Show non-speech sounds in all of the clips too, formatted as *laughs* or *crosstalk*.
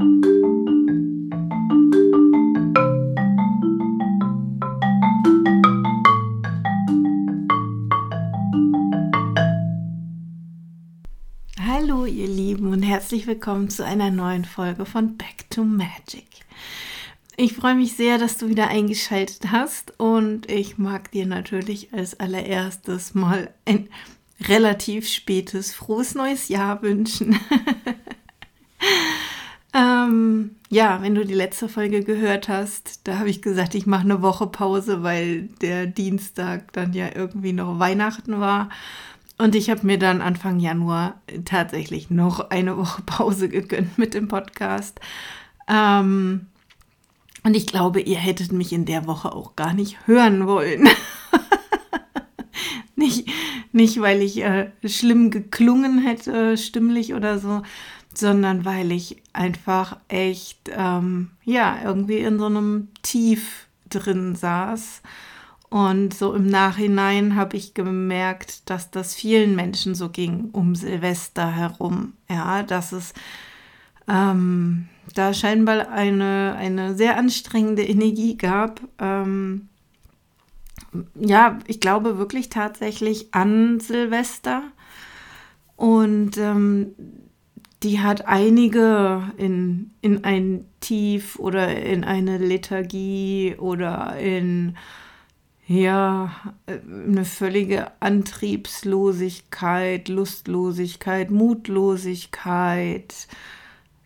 Hallo ihr Lieben und herzlich willkommen zu einer neuen Folge von Back to Magic. Ich freue mich sehr, dass du wieder eingeschaltet hast und ich mag dir natürlich als allererstes mal ein relativ spätes frohes neues Jahr wünschen. *laughs* ähm, ja, wenn du die letzte Folge gehört hast, da habe ich gesagt, ich mache eine Woche Pause, weil der Dienstag dann ja irgendwie noch Weihnachten war. Und ich habe mir dann Anfang Januar tatsächlich noch eine Woche Pause gegönnt mit dem Podcast. Ähm, und ich glaube, ihr hättet mich in der Woche auch gar nicht hören wollen. *laughs* nicht, nicht, weil ich äh, schlimm geklungen hätte, stimmlich oder so, sondern weil ich einfach echt, ähm, ja, irgendwie in so einem Tief drin saß und so im Nachhinein habe ich gemerkt, dass das vielen Menschen so ging um Silvester herum. Ja, dass es ähm, da scheinbar eine, eine sehr anstrengende Energie gab. Ähm, ja, ich glaube wirklich tatsächlich an Silvester. Und ähm, die hat einige in, in ein Tief oder in eine Lethargie oder in ja, eine völlige Antriebslosigkeit, Lustlosigkeit, Mutlosigkeit,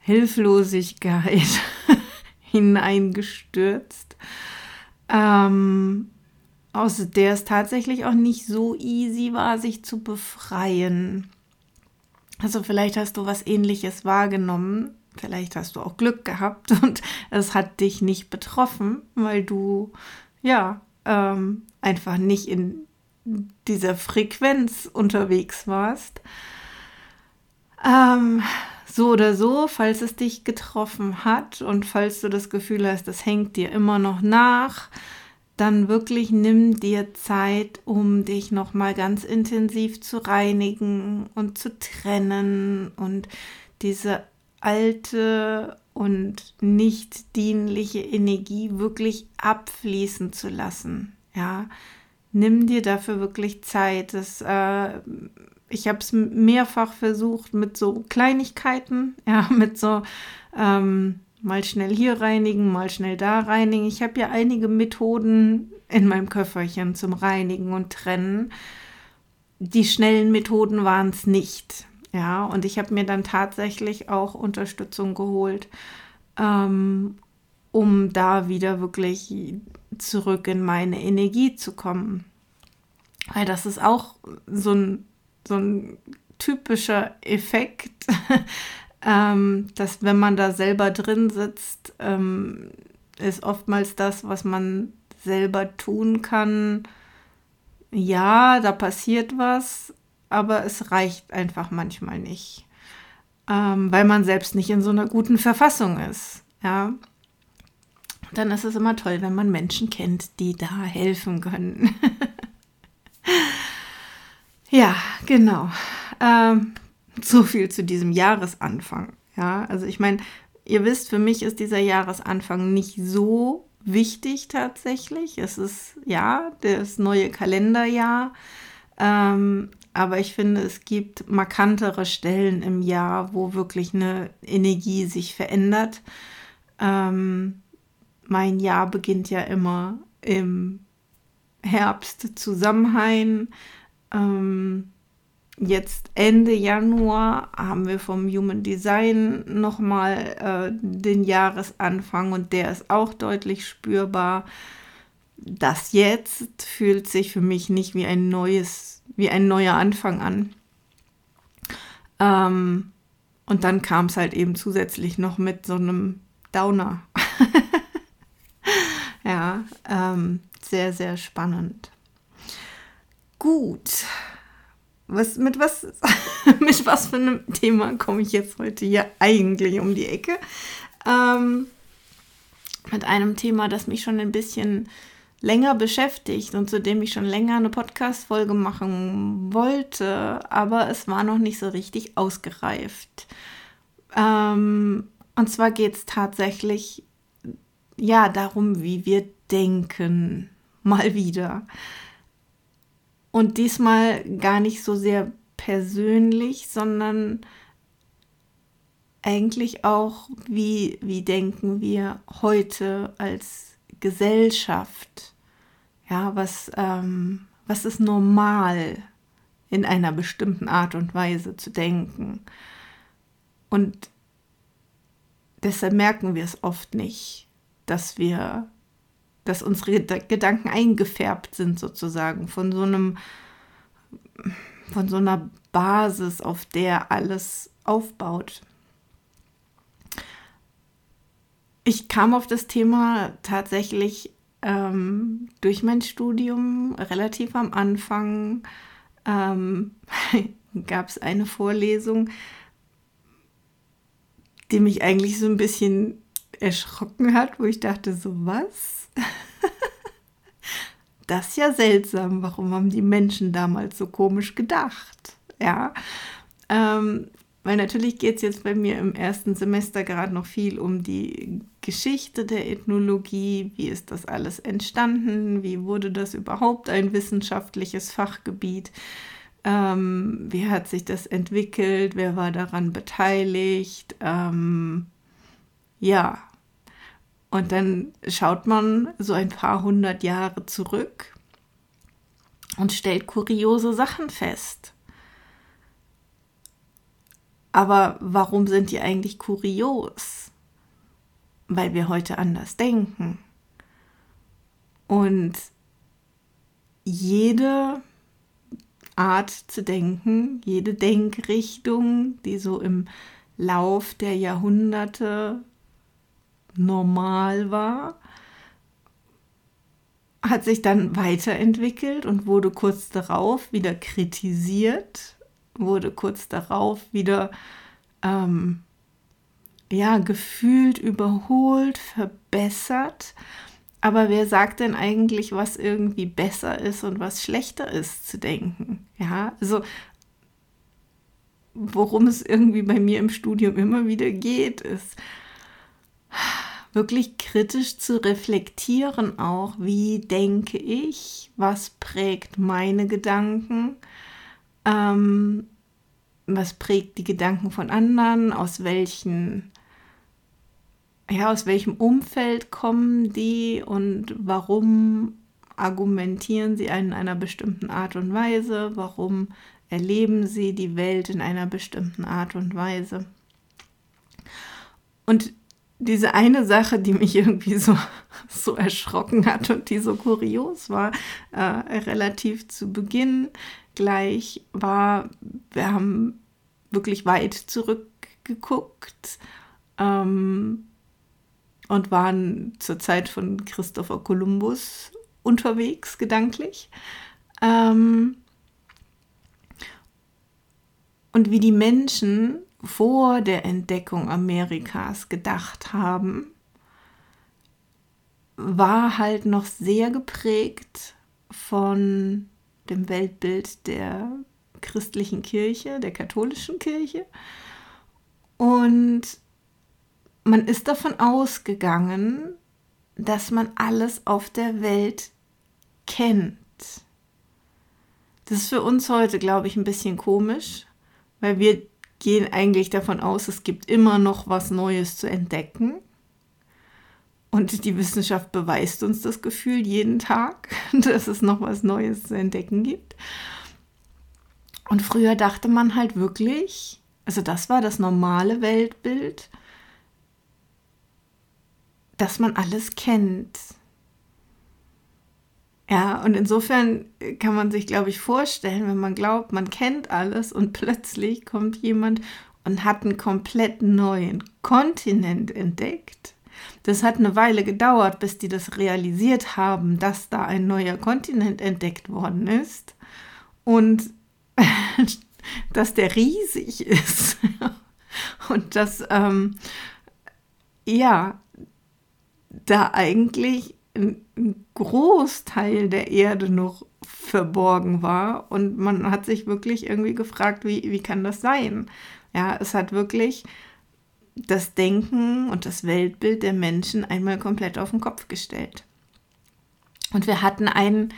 Hilflosigkeit *laughs* hineingestürzt, ähm, aus der es tatsächlich auch nicht so easy war, sich zu befreien. Also vielleicht hast du was ähnliches wahrgenommen, vielleicht hast du auch Glück gehabt *laughs* und es hat dich nicht betroffen, weil du ja ähm, einfach nicht in dieser Frequenz unterwegs warst. Ähm, so oder so, falls es dich getroffen hat und falls du das Gefühl hast, das hängt dir immer noch nach, dann wirklich nimm dir Zeit, um dich noch mal ganz intensiv zu reinigen und zu trennen und diese alte und nicht dienliche Energie wirklich abfließen zu lassen. Ja, nimm dir dafür wirklich Zeit. Das, äh, ich habe es mehrfach versucht mit so Kleinigkeiten, *laughs* ja, mit so ähm, mal schnell hier reinigen, mal schnell da reinigen. Ich habe ja einige Methoden in meinem Köfferchen zum Reinigen und Trennen. Die schnellen Methoden waren es nicht. Ja, und ich habe mir dann tatsächlich auch Unterstützung geholt, ähm, um da wieder wirklich zurück in meine Energie zu kommen. Weil das ist auch so ein, so ein typischer Effekt, ähm, dass wenn man da selber drin sitzt, ähm, ist oftmals das, was man selber tun kann. Ja, da passiert was, aber es reicht einfach manchmal nicht, ähm, weil man selbst nicht in so einer guten Verfassung ist. Ja, dann ist es immer toll, wenn man Menschen kennt, die da helfen können. *laughs* ja, genau. Ähm, so viel zu diesem Jahresanfang. Ja, also ich meine, ihr wisst, für mich ist dieser Jahresanfang nicht so wichtig tatsächlich. Es ist ja das neue Kalenderjahr. Ähm, aber ich finde, es gibt markantere Stellen im Jahr, wo wirklich eine Energie sich verändert. Ähm, mein Jahr beginnt ja immer im Herbst zu Samhain. Ähm, jetzt Ende Januar haben wir vom Human Design nochmal äh, den Jahresanfang und der ist auch deutlich spürbar. Das jetzt fühlt sich für mich nicht wie ein neues wie ein neuer Anfang an. Ähm, und dann kam es halt eben zusätzlich noch mit so einem Downer. *laughs* ja, ähm, sehr, sehr spannend. Gut. Was, mit, was, *laughs* mit was für einem Thema komme ich jetzt heute hier eigentlich um die Ecke? Ähm, mit einem Thema, das mich schon ein bisschen länger beschäftigt und zu dem ich schon länger eine Podcast-Folge machen wollte, aber es war noch nicht so richtig ausgereift. Ähm, Und zwar geht es tatsächlich ja darum, wie wir denken, mal wieder. Und diesmal gar nicht so sehr persönlich, sondern eigentlich auch, wie, wie denken wir heute als Gesellschaft? Ja, was, ähm, was ist normal in einer bestimmten Art und Weise zu denken? Und deshalb merken wir es oft nicht, dass wir, dass unsere Gedanken eingefärbt sind sozusagen von so einem, von so einer Basis, auf der alles aufbaut. Ich kam auf das Thema tatsächlich ähm, durch mein Studium relativ am Anfang. Ähm, *laughs* gab es eine Vorlesung, die mich eigentlich so ein bisschen erschrocken hat, wo ich dachte, so was? *laughs* das ist ja seltsam. Warum haben die Menschen damals so komisch gedacht? Ja, ähm, weil natürlich geht es jetzt bei mir im ersten Semester gerade noch viel um die Geschichte der Ethnologie. Wie ist das alles entstanden? Wie wurde das überhaupt ein wissenschaftliches Fachgebiet? Ähm, wie hat sich das entwickelt? Wer war daran beteiligt? Ähm, ja. Und dann schaut man so ein paar hundert Jahre zurück und stellt kuriose Sachen fest. Aber warum sind die eigentlich kurios? Weil wir heute anders denken. Und jede Art zu denken, jede Denkrichtung, die so im Lauf der Jahrhunderte normal war, hat sich dann weiterentwickelt und wurde kurz darauf wieder kritisiert wurde kurz darauf wieder ähm, ja, gefühlt überholt, verbessert. Aber wer sagt denn eigentlich, was irgendwie besser ist und was schlechter ist zu denken? Ja, also worum es irgendwie bei mir im Studium immer wieder geht, ist wirklich kritisch zu reflektieren auch, wie denke ich, was prägt meine Gedanken ähm, was prägt die Gedanken von anderen? Aus welchen, ja, aus welchem Umfeld kommen die und warum argumentieren sie in einer bestimmten Art und Weise? Warum erleben sie die Welt in einer bestimmten Art und Weise? Und diese eine Sache, die mich irgendwie so, so erschrocken hat und die so kurios war, äh, relativ zu Beginn gleich war, wir haben wirklich weit zurückgeguckt ähm, und waren zur Zeit von Christopher Columbus unterwegs, gedanklich. Ähm, und wie die Menschen vor der Entdeckung Amerikas gedacht haben, war halt noch sehr geprägt von dem Weltbild der christlichen Kirche, der katholischen Kirche. Und man ist davon ausgegangen, dass man alles auf der Welt kennt. Das ist für uns heute, glaube ich, ein bisschen komisch, weil wir gehen eigentlich davon aus, es gibt immer noch was Neues zu entdecken. Und die Wissenschaft beweist uns das Gefühl jeden Tag, *laughs* dass es noch was Neues zu entdecken gibt. Und früher dachte man halt wirklich, also das war das normale Weltbild, dass man alles kennt. Ja, und insofern kann man sich, glaube ich, vorstellen, wenn man glaubt, man kennt alles und *laughs* plötzlich kommt jemand und hat einen komplett neuen Kontinent entdeckt. Das hat eine Weile gedauert, bis die das realisiert haben, dass da ein neuer Kontinent entdeckt worden ist und *laughs* dass der riesig *laughs* ist. Und dass ähm, ja da eigentlich ein, Großteil der Erde noch verborgen war und man hat sich wirklich irgendwie gefragt, wie, wie kann das sein? Ja, es hat wirklich das Denken und das Weltbild der Menschen einmal komplett auf den Kopf gestellt. Und wir hatten ein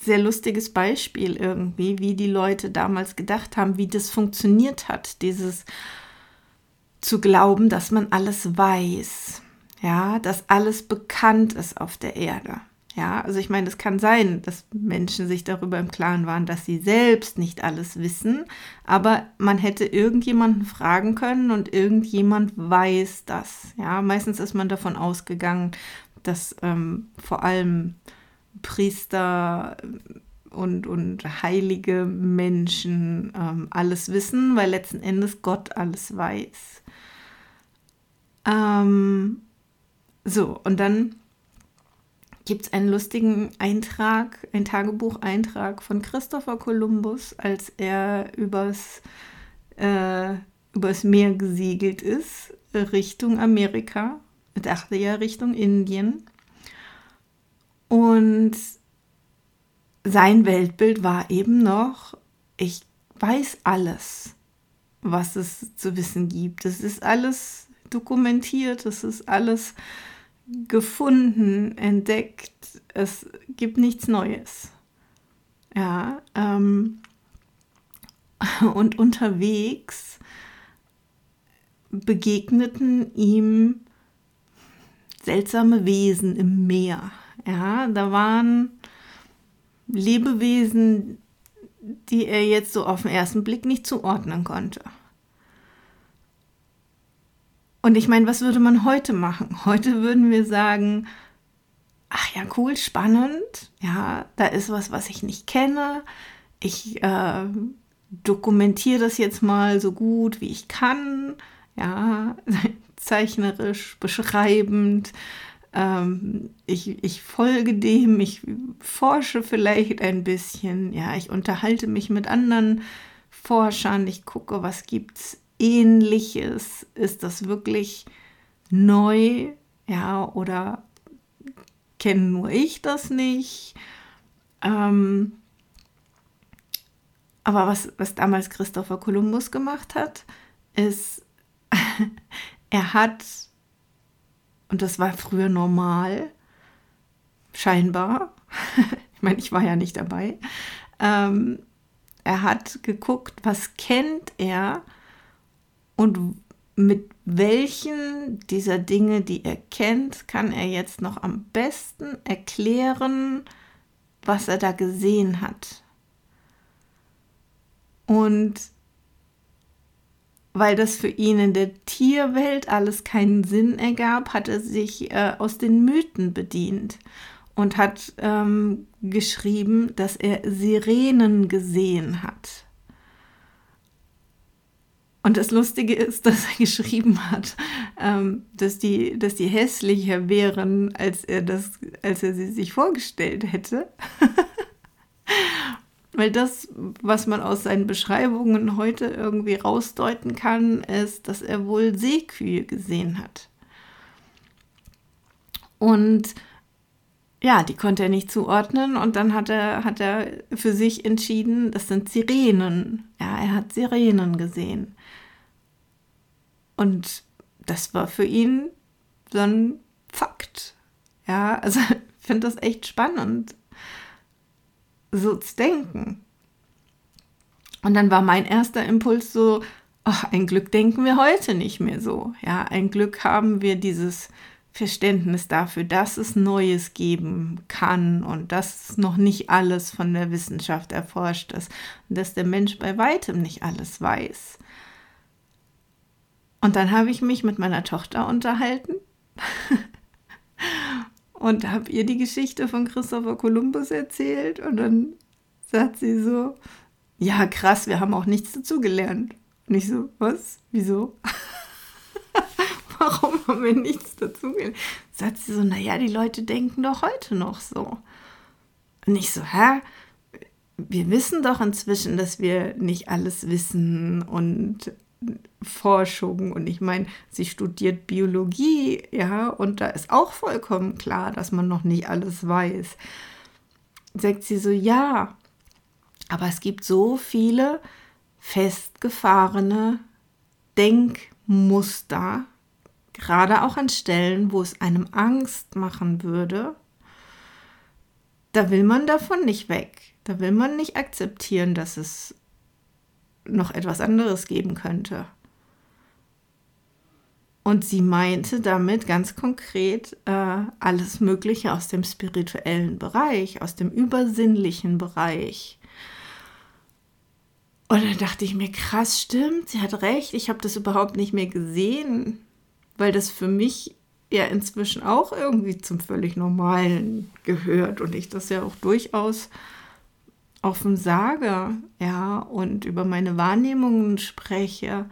sehr lustiges Beispiel irgendwie, wie die Leute damals gedacht haben, wie das funktioniert hat, dieses zu glauben, dass man alles weiß, ja, dass alles bekannt ist auf der Erde. Ja, also ich meine, es kann sein, dass Menschen sich darüber im Klaren waren, dass sie selbst nicht alles wissen, aber man hätte irgendjemanden fragen können und irgendjemand weiß das. Ja, meistens ist man davon ausgegangen, dass ähm, vor allem Priester und, und heilige Menschen ähm, alles wissen, weil letzten Endes Gott alles weiß. Ähm, so, und dann gibt es einen lustigen Eintrag, ein Tagebucheintrag von Christopher Columbus, als er übers, äh, übers Meer gesiegelt ist, Richtung Amerika. Er dachte ja Richtung Indien. Und sein Weltbild war eben noch, ich weiß alles, was es zu wissen gibt. Es ist alles dokumentiert, es ist alles gefunden, entdeckt. Es gibt nichts Neues. Ja, ähm, und unterwegs begegneten ihm seltsame Wesen im Meer. Ja, da waren Lebewesen, die er jetzt so auf den ersten Blick nicht zuordnen konnte. Und ich meine, was würde man heute machen? *laughs* Heute würden wir sagen, ach ja, cool, spannend, ja, da ist was, was ich nicht kenne. Ich äh, dokumentiere das jetzt mal so gut, wie ich kann, ja, *laughs* zeichnerisch, beschreibend. Ähm, ich, ich folge dem, ich forsche vielleicht ein bisschen, ja, ich unterhalte mich mit anderen Forschern, ich gucke, was gibt es ähnliches? Ist das wirklich neu? Ja, oder kenne nur ich das nicht? Ähm, aber was, was damals Christopher Columbus gemacht hat, ist, *laughs* er hat, und das war früher normal, scheinbar, *laughs* ich meine, ich war ja nicht dabei, ähm, er hat geguckt, was kennt er und mit welchen dieser Dinge, die er kennt, kann er jetzt noch am besten erklären, was er da gesehen hat. Und weil das für ihn in der Tierwelt alles keinen Sinn ergab, hat er sich äh, aus den Mythen bedient und hat ähm, geschrieben, dass er Sirenen gesehen hat. Und das Lustige ist, *laughs* dass er geschrieben hat, ähm, dass, die, dass die hässlicher wären, als er, das, als er sie sich vorgestellt hätte. *laughs* Weil das, was man aus seinen Beschreibungen heute irgendwie rausdeuten kann, ist, dass er wohl Seekühe gesehen hat. Und ja, die konnte er nicht zuordnen und dann hat er, hat er für sich entschieden, das sind Sirenen. Ja, er hat Sirenen gesehen. Und das war für ihn so ein Fakt. Ja, also *laughs* ich finde das echt spannend, so zu denken. Und dann war mein erster Impuls so, ach, ein Glück denken wir heute nicht mehr so. Ja, ein Glück haben wir dieses Verständnis dafür, dass es Neues geben kann und dass noch nicht alles von der Wissenschaft erforscht ist und dass der Mensch bei weitem nicht alles weiß. Und dann habe ich mich mit meiner Tochter unterhalten *laughs* und habe ihr die Geschichte von Christopher Columbus erzählt und dann sagt sie so, ja krass, wir haben auch nichts dazugelernt. Und ich so, was? Wieso? *laughs* *laughs* Warum haben wir nichts dazugelernt? Sagt sie so, naja, die Leute denken doch heute noch so. Und ich so, hä? Wir wissen doch inzwischen, dass wir nicht alles wissen und Forschung und ich meine, sie studiert Biologie, ja, und da ist auch vollkommen klar, dass man noch nicht alles weiß. Sagt sie so, ja, aber es gibt so viele festgefahrene Denkmuster, gerade auch an Stellen, wo es einem Angst machen würde, da will man davon nicht weg. Da will man nicht akzeptieren, dass es noch etwas anderes geben könnte. Und sie meinte damit ganz konkret äh, alles Mögliche aus dem spirituellen Bereich, aus dem übersinnlichen Bereich. Und dann dachte ich mir, krass, stimmt, sie hat recht, ich habe das überhaupt nicht mehr gesehen, weil das für mich ja inzwischen auch irgendwie zum völlig Normalen gehört und ich das ja auch durchaus offen sage, ja, und über meine Wahrnehmungen spreche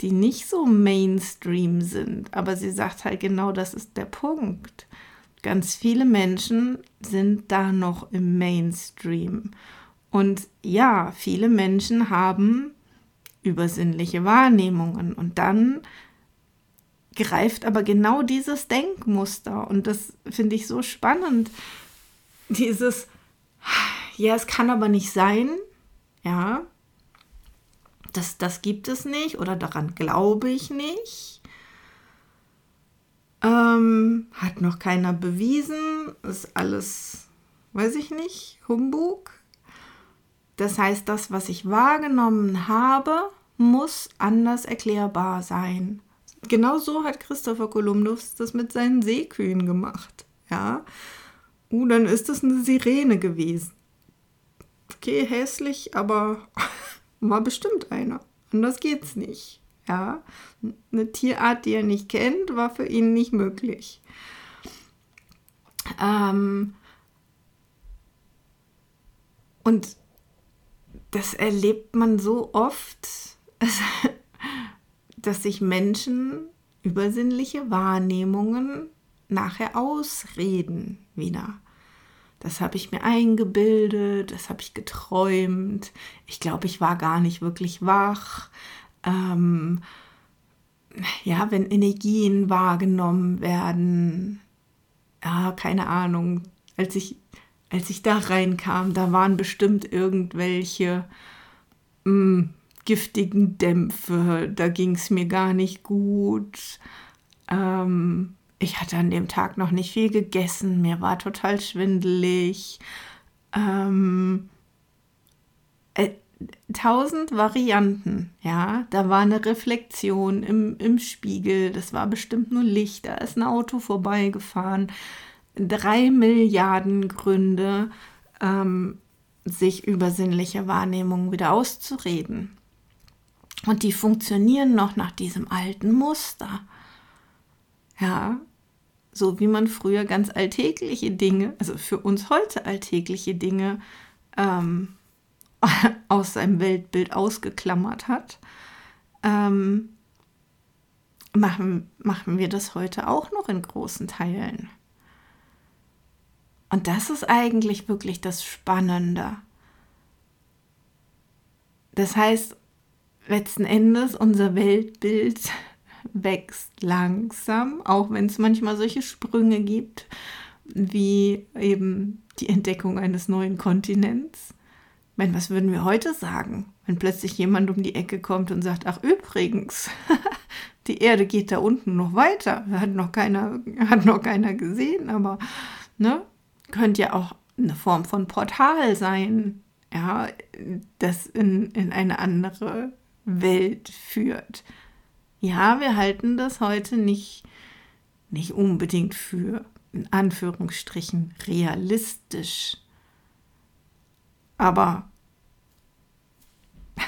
die nicht so Mainstream sind. Aber sie sagt halt genau, das ist der Punkt. Ganz viele Menschen sind da noch im Mainstream. Und ja, viele Menschen haben übersinnliche Wahrnehmungen. Und dann greift aber genau dieses Denkmuster. Und das finde ich so spannend. Dieses, ja, es kann aber nicht sein. Ja, das, das gibt es nicht oder daran glaube ich nicht. Ähm, hat noch keiner bewiesen. Ist alles, weiß ich nicht, Humbug. Das heißt, das, was ich wahrgenommen habe, muss anders erklärbar sein. Genau so hat Christopher Columbus das mit seinen Seekühen gemacht. Ja. Uh, dann ist es eine Sirene gewesen. Okay, hässlich, aber *laughs* war bestimmt einer. Anders geht's nicht. Ja, eine Tierart, die er nicht kennt, war für ihn nicht möglich. Ähm und das erlebt man so oft, *laughs* dass sich Menschen übersinnliche Wahrnehmungen nachher ausreden wieder. Das habe ich mir eingebildet, das habe ich geträumt. Ich glaube, ich war gar nicht wirklich wach. Ähm, ja, wenn Energien wahrgenommen werden, ja, keine Ahnung, als ich, als ich da reinkam, da waren bestimmt irgendwelche mh, hm, giftigen Dämpfe, da ging es mir gar nicht gut. Ähm, ich hatte an dem Tag noch nicht viel gegessen, mir war total schwindelig. Ähm, äh, tausend Varianten, ja. Da war eine Reflexion im, im Spiegel, das war bestimmt nur Licht, da ist ein Auto vorbeigefahren. Drei Milliarden Gründe, ähm, sich über sinnliche Wahrnehmungen wieder auszureden. Und die funktionieren noch nach diesem alten Muster. Ja, so wie man früher ganz alltägliche Dinge, also für uns heute alltägliche Dinge ähm, *laughs* aus seinem Weltbild ausgeklammert hat, ähm, machen, machen wir das heute auch noch in großen Teilen. Und das ist eigentlich wirklich das Spannende. Das heißt, letzten Endes unser Weltbild wächst langsam, auch wenn es manchmal solche Sprünge gibt, wie eben die Entdeckung eines neuen Kontinents. Ich meine, was würden wir heute sagen, wenn plötzlich jemand um die Ecke kommt und sagt, ach übrigens, *laughs* die Erde geht da unten noch weiter, hat noch keiner, *laughs* hat noch keiner gesehen, aber ne, könnte ja auch eine Form von Portal sein, ja, das in, in eine andere Welt führt ja, wir halten das heute nicht, nicht unbedingt für, in Anführungsstrichen, realistisch. Aber *laughs*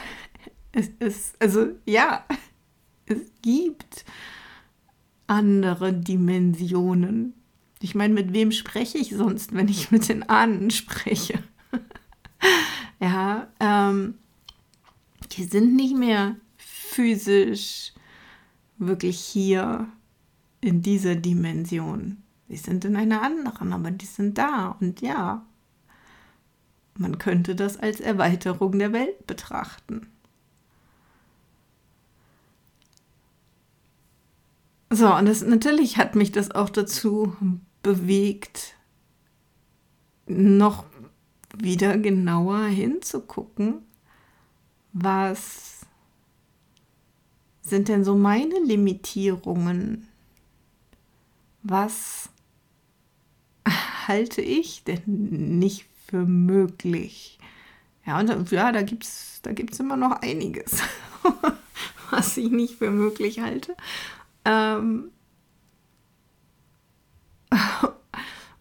es ist, also ja, es gibt andere Dimensionen. Ich meine, mit wem spreche ich sonst, wenn ich mit den Ahnen spreche? *laughs* ja, ähm, die sind nicht mehr physisch wirklich hier in dieser Dimension. Sie sind in einer anderen, aber die sind da. Und ja, man könnte das als Erweiterung der Welt betrachten. So, und das, natürlich hat mich das auch dazu bewegt, noch wieder genauer hinzugucken, was sind denn so meine Limitierungen? Was halte ich denn nicht für möglich? Ja, und ja, da gibt es da gibt's immer noch einiges, *laughs* was ich nicht für möglich halte. Ähm *laughs*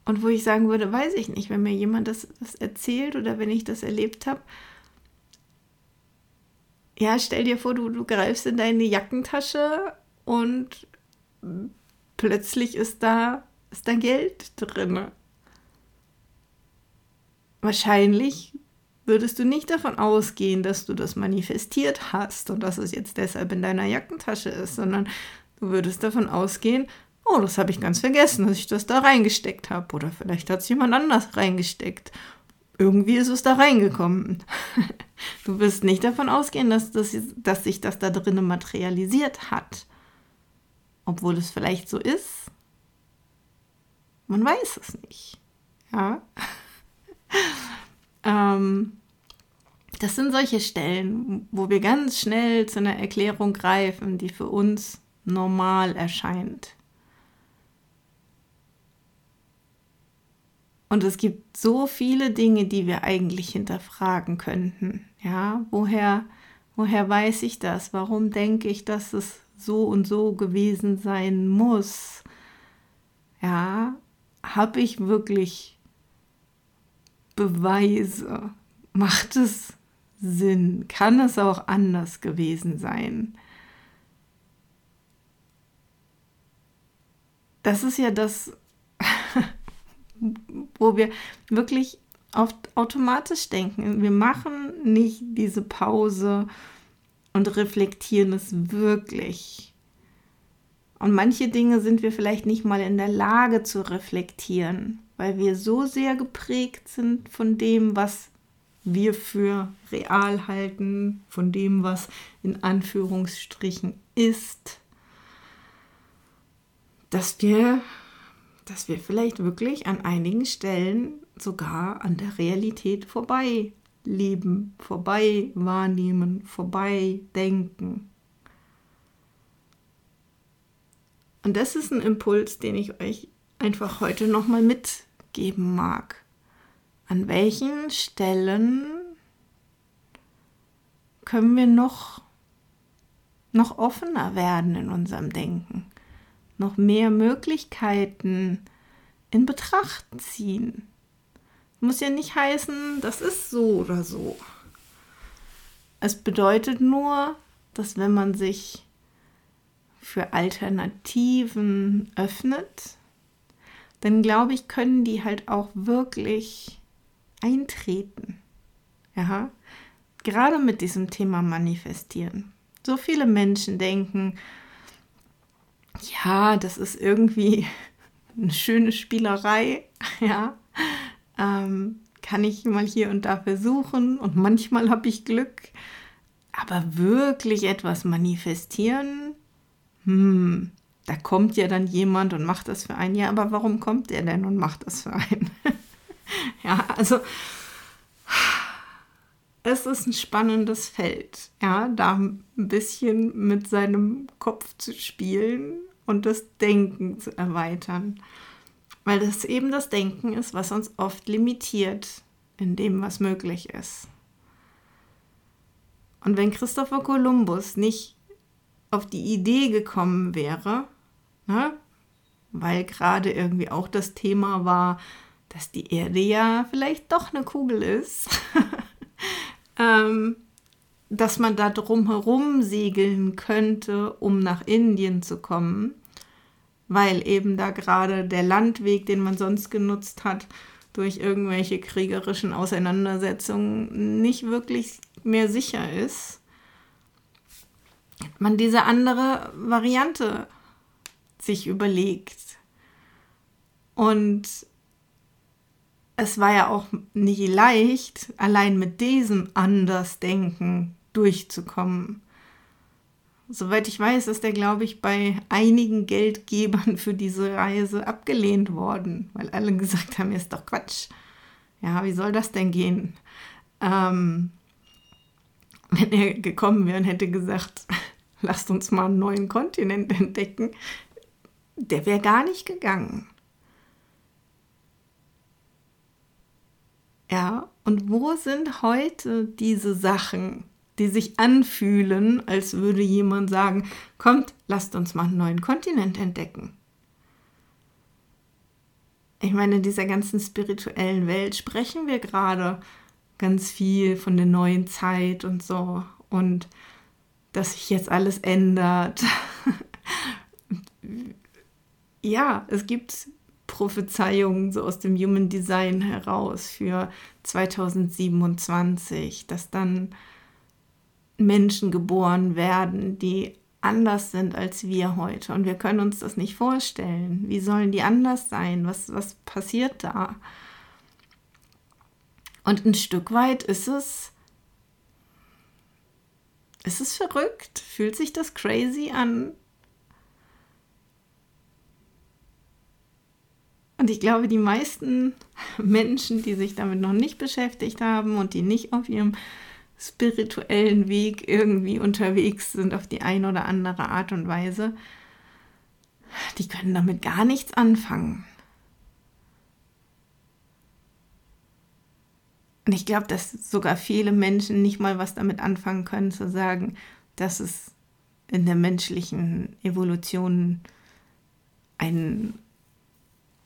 und wo ich sagen würde, weiß ich nicht, wenn mir jemand das, das erzählt oder wenn ich das erlebt habe, ja, stell dir vor, du, du greifst in deine Jackentasche und plötzlich ist da, ist da Geld drin. Wahrscheinlich würdest du nicht davon ausgehen, dass du das manifestiert hast und dass es jetzt deshalb in deiner Jackentasche ist, sondern du würdest davon ausgehen, oh, das habe ich ganz vergessen, dass ich das da reingesteckt habe. Oder vielleicht hat es jemand anders reingesteckt irgendwie ist es da reingekommen. *laughs* Du wirst nicht davon ausgehen, dass, das, dass sich das da drinnen materialisiert hat. Obwohl es vielleicht so ist. Man weiß es nicht. Ja. *laughs* ähm, das sind solche Stellen, wo wir ganz schnell zu einer Erklärung greifen, die für uns normal erscheint. Und es gibt so viele Dinge, die wir eigentlich hinterfragen könnten. Ja, woher, woher weiß ich das? Warum denke ich, dass es so und so gewesen sein muss? Ja, habe ich wirklich Beweise? Macht es Sinn? Kann es auch anders gewesen sein? Das ist ja das, *laughs* wo wir wirklich oft automatisch denken. Wir machen nicht diese Pause und reflektieren es wirklich. Und manche Dinge sind wir vielleicht nicht mal in der Lage zu reflektieren, weil wir so sehr geprägt sind von dem, was wir für real halten, von dem, was in Anführungsstrichen ist, dass wir dass wir vielleicht wirklich an einigen Stellen sogar an der Realität vorbei leben, vorbei wahrnehmen, vorbei denken. Und das ist ein Impuls, den ich euch einfach heute nochmal mitgeben mag. An welchen Stellen können wir noch, noch offener werden in unserem Denken? Noch mehr Möglichkeiten in Betracht ziehen. Muss ja nicht heißen, das ist so oder so. Es bedeutet nur, dass wenn man sich für Alternativen öffnet, dann glaube ich, können die halt auch wirklich eintreten. Ja, gerade mit diesem Thema manifestieren. So viele Menschen denken, ja, das ist irgendwie *laughs* eine schöne Spielerei, *laughs* ja. Ähm, kann ich mal hier und da versuchen und manchmal habe ich Glück. Aber wirklich etwas manifestieren, hm, da kommt ja dann jemand und macht das für einen. Ja, aber warum kommt der denn und macht das für einen? *laughs* ja, also es ist ein spannendes Feld, ja, da ein bisschen mit seinem Kopf zu spielen und das Denken zu erweitern. Weil das eben das Denken ist, was uns oft limitiert in dem, was möglich ist. Und wenn Christopher Columbus nicht auf die Idee gekommen wäre, ne, weil gerade irgendwie auch das Thema war, dass die Erde ja vielleicht doch eine Kugel ist, *laughs* ähm, dass man da drumherum segeln könnte, um nach Indien zu kommen, weil eben da gerade der Landweg, den man sonst genutzt hat, durch irgendwelche kriegerischen Auseinandersetzungen nicht wirklich mehr sicher ist, man diese andere Variante sich überlegt. Und es war ja auch nicht leicht, allein mit diesem Andersdenken durchzukommen. Soweit ich weiß, ist er, glaube ich, bei einigen Geldgebern für diese Reise abgelehnt worden, weil alle gesagt haben, ist doch Quatsch. Ja, wie soll das denn gehen? Ähm, wenn er gekommen wäre und hätte gesagt, *laughs* lasst uns mal einen neuen Kontinent entdecken, der wäre gar nicht gegangen. Ja, und wo sind heute diese Sachen, die sich anfühlen, als würde jemand sagen, kommt, lasst uns mal einen neuen Kontinent entdecken. Ich meine, in dieser ganzen spirituellen Welt sprechen wir gerade ganz viel von der neuen Zeit und so und dass sich jetzt alles ändert. *laughs* ja, es gibt Prophezeiungen so aus dem Human Design heraus für 2027, dass dann Menschen geboren werden, die anders sind als wir heute. Und wir können uns das nicht vorstellen. Wie sollen die anders sein? Was, was passiert da? Und ein Stück weit ist es, ist es verrückt? Fühlt sich das crazy an? Und ich glaube, die meisten *laughs* Menschen, die sich damit noch nicht beschäftigt haben und die nicht auf ihrem spirituellen Weg irgendwie unterwegs sind auf die eine oder andere Art und Weise, die können damit gar nichts anfangen. Und ich glaube, dass sogar viele Menschen nicht mal was damit anfangen können, zu sagen, dass es in der menschlichen Evolution einen,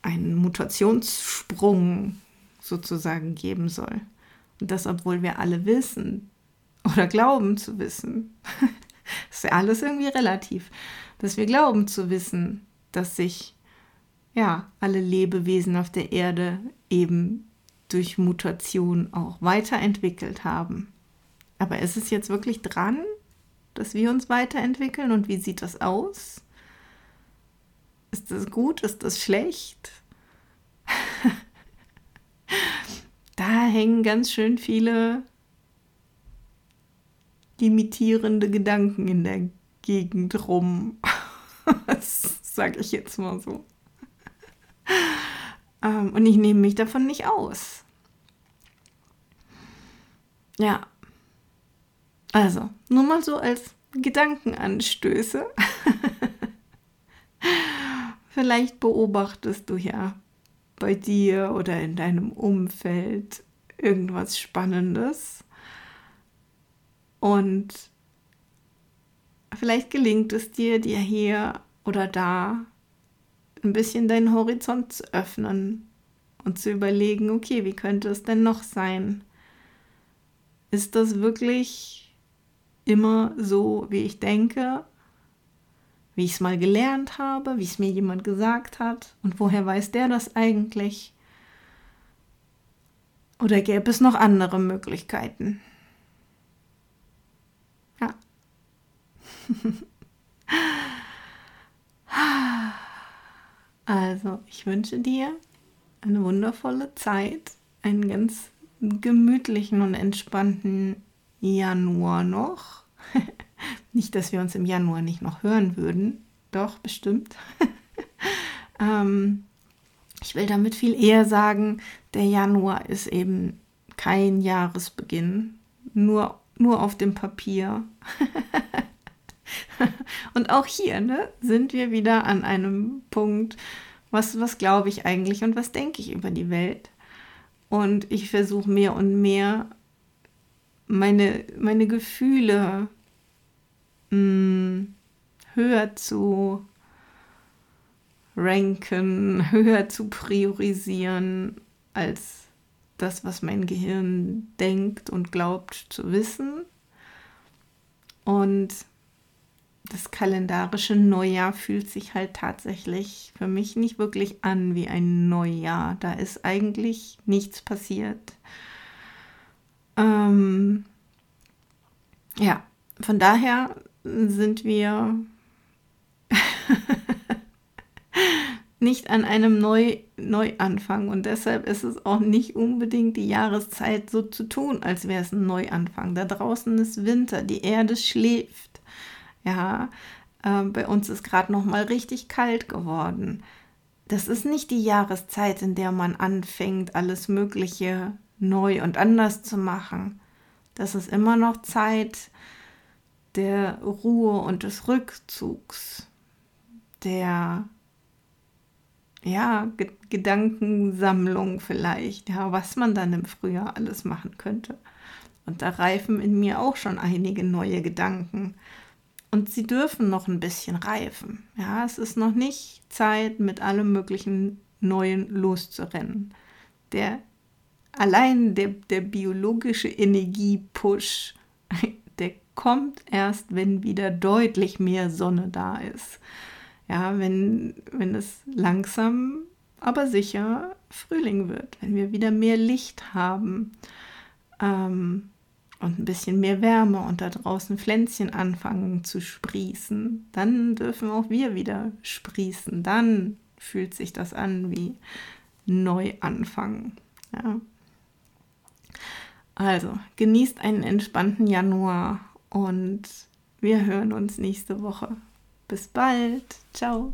einen Mutationssprung sozusagen geben soll. Und das, obwohl wir alle wissen oder glauben zu wissen. *laughs* ist ja alles irgendwie relativ. Dass wir glauben zu wissen, dass sich ja alle Lebewesen auf der Erde eben durch Mutation auch weiterentwickelt haben. Aber ist es jetzt wirklich dran, dass wir uns weiterentwickeln und wie sieht das aus? Ist das gut? Ist das schlecht? *laughs* da hängen ganz schön viele limitierende Gedanken in der Gegend rum. *laughs* das sage ich jetzt mal so. Ähm, und ich nehme mich davon nicht aus. Ja. Also, nur mal so als Gedankenanstöße. *laughs* Vielleicht beobachtest du ja bei dir oder in deinem Umfeld irgendwas Spannendes. Und vielleicht gelingt es dir, dir hier oder da ein bisschen deinen Horizont zu öffnen und zu überlegen, okay, wie könnte es denn noch sein? Ist das wirklich immer so, wie ich denke? Wie ich es mal gelernt habe, wie es mir jemand gesagt hat und woher weiß der das eigentlich? Oder gäbe es noch andere Möglichkeiten? Ja. *laughs* also, ich wünsche dir eine wundervolle Zeit, einen ganz gemütlichen und entspannten Januar noch. *laughs* *laughs* Nicht, dass wir uns im Januar nicht noch hören würden. Doch, bestimmt. *laughs* ähm, ich will damit viel eher sagen, der Januar ist eben kein Jahresbeginn, nur, nur auf dem Papier. *laughs* Und auch hier ne, sind wir wieder an einem Punkt, was, was glaube ich eigentlich und was denke ich über die Welt. Und ich versuche mehr und mehr meine, meine Gefühle mh, mm, höher zu ranken, *laughs* höher zu priorisieren als das, was mein Gehirn denkt und glaubt zu wissen. Und das kalendarische Neujahr fühlt sich halt tatsächlich für mich nicht wirklich an wie ein Neujahr. Da ist eigentlich nichts passiert. Ähm, ja, von daher sind wir *laughs* nicht an einem Neu Neuanfang und deshalb ist es auch nicht unbedingt die Jahreszeit so zu tun, als wäre es ein Neuanfang. Da draußen ist Winter, die Erde schläft. Ja, äh, bei uns ist gerade noch mal richtig kalt geworden. Das ist nicht die Jahreszeit, in der man anfängt, alles Mögliche neu und anders zu machen. Das ist immer noch Zeit, der Ruhe und des Rückzugs, der ja, G Gedankensammlung vielleicht, ja, was man dann im Frühjahr alles machen könnte. Und da reifen in mir auch schon einige neue Gedanken. Und sie dürfen noch ein bisschen reifen. Ja, es ist noch nicht Zeit, mit allem möglichen Neuen loszurennen. Der allein der, der biologische Energiepush, *laughs* der kommt erst, wenn wieder deutlich mehr Sonne da ist. Ja, wenn, wenn es langsam, aber sicher Frühling wird, wenn wir wieder mehr Licht haben ähm, und ein bisschen mehr Wärme und da draußen Pflänzchen anfangen zu sprießen, dann dürfen auch wir wieder sprießen. Dann fühlt sich das an wie Neuanfang. Ja. Also, genießt einen entspannten Januar und wir hören uns nächste Woche. Bis bald. Ciao.